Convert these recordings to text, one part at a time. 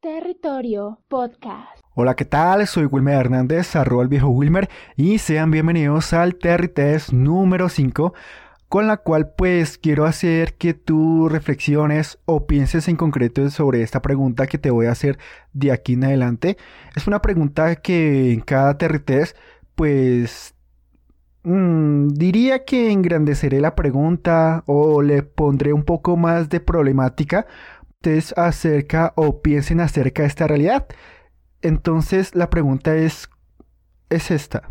Territorio Podcast. Hola, ¿qué tal? Soy Wilmer Hernández, arroba el viejo Wilmer, y sean bienvenidos al Test número 5, con la cual pues quiero hacer que tú reflexiones o pienses en concreto sobre esta pregunta que te voy a hacer de aquí en adelante. Es una pregunta que en cada Test pues mm, diría que engrandeceré la pregunta o le pondré un poco más de problemática ustedes acerca o piensen acerca de esta realidad. Entonces la pregunta es, es esta.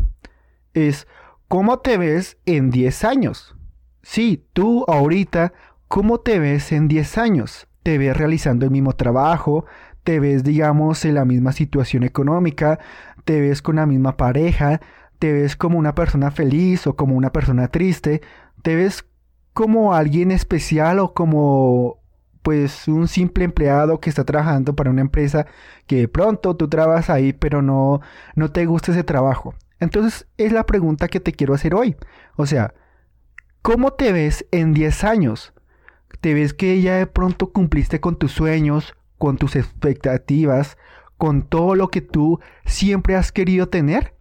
Es, ¿cómo te ves en 10 años? Sí, tú ahorita, ¿cómo te ves en 10 años? ¿Te ves realizando el mismo trabajo? ¿Te ves, digamos, en la misma situación económica? ¿Te ves con la misma pareja? ¿Te ves como una persona feliz o como una persona triste? ¿Te ves como alguien especial o como pues un simple empleado que está trabajando para una empresa que de pronto tú trabajas ahí pero no, no te gusta ese trabajo. Entonces es la pregunta que te quiero hacer hoy. O sea, ¿cómo te ves en 10 años? ¿Te ves que ya de pronto cumpliste con tus sueños, con tus expectativas, con todo lo que tú siempre has querido tener?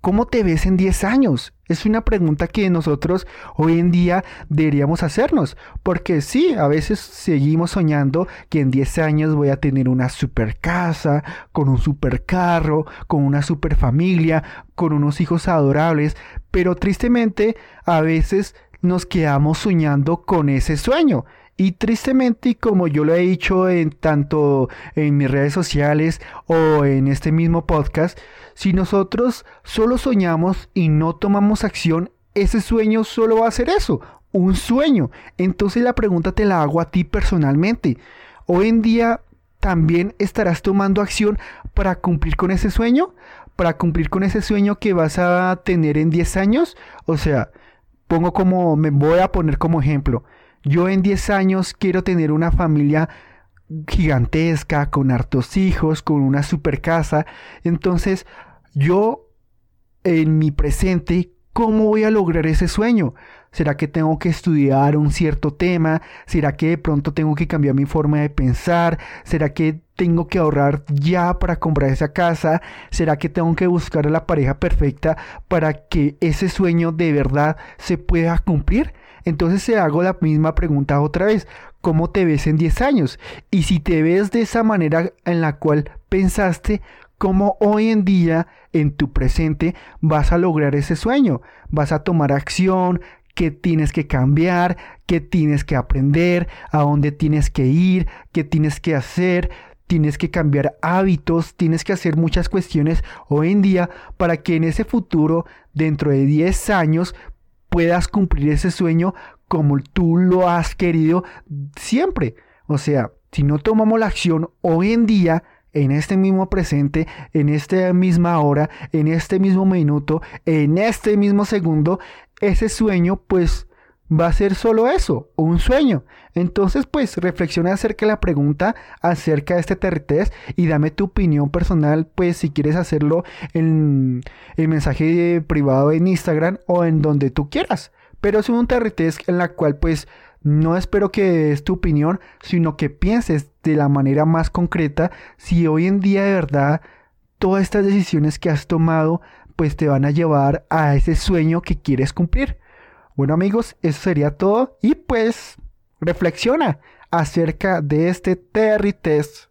¿Cómo te ves en 10 años? Es una pregunta que nosotros hoy en día deberíamos hacernos, porque sí, a veces seguimos soñando que en 10 años voy a tener una super casa, con un super carro, con una super familia, con unos hijos adorables, pero tristemente a veces nos quedamos soñando con ese sueño y tristemente, como yo lo he dicho en tanto en mis redes sociales o en este mismo podcast, si nosotros solo soñamos y no tomamos acción, ese sueño solo va a ser eso, un sueño. Entonces la pregunta te la hago a ti personalmente. Hoy en día también estarás tomando acción para cumplir con ese sueño, para cumplir con ese sueño que vas a tener en 10 años. O sea, pongo como, me voy a poner como ejemplo. Yo en 10 años quiero tener una familia gigantesca, con hartos hijos, con una super casa. Entonces, yo en mi presente, ¿cómo voy a lograr ese sueño? ¿Será que tengo que estudiar un cierto tema? ¿Será que de pronto tengo que cambiar mi forma de pensar? ¿Será que tengo que ahorrar ya para comprar esa casa? ¿Será que tengo que buscar a la pareja perfecta para que ese sueño de verdad se pueda cumplir? Entonces se hago la misma pregunta otra vez. ¿Cómo te ves en 10 años? Y si te ves de esa manera en la cual pensaste, ¿cómo hoy en día, en tu presente, vas a lograr ese sueño? ¿Vas a tomar acción? ¿Qué tienes que cambiar? ¿Qué tienes que aprender? ¿A dónde tienes que ir? ¿Qué tienes que hacer? tienes que cambiar hábitos, tienes que hacer muchas cuestiones hoy en día para que en ese futuro, dentro de 10 años, puedas cumplir ese sueño como tú lo has querido siempre. O sea, si no tomamos la acción hoy en día, en este mismo presente, en esta misma hora, en este mismo minuto, en este mismo segundo, ese sueño pues va a ser solo eso, un sueño. Entonces, pues reflexiona acerca de la pregunta, acerca de este test y dame tu opinión personal, pues si quieres hacerlo en el mensaje privado en Instagram o en donde tú quieras. Pero es un test en la cual pues no espero que des tu opinión, sino que pienses de la manera más concreta si hoy en día de verdad todas estas decisiones que has tomado pues te van a llevar a ese sueño que quieres cumplir. Bueno amigos, eso sería todo. Y pues reflexiona acerca de este Terry Test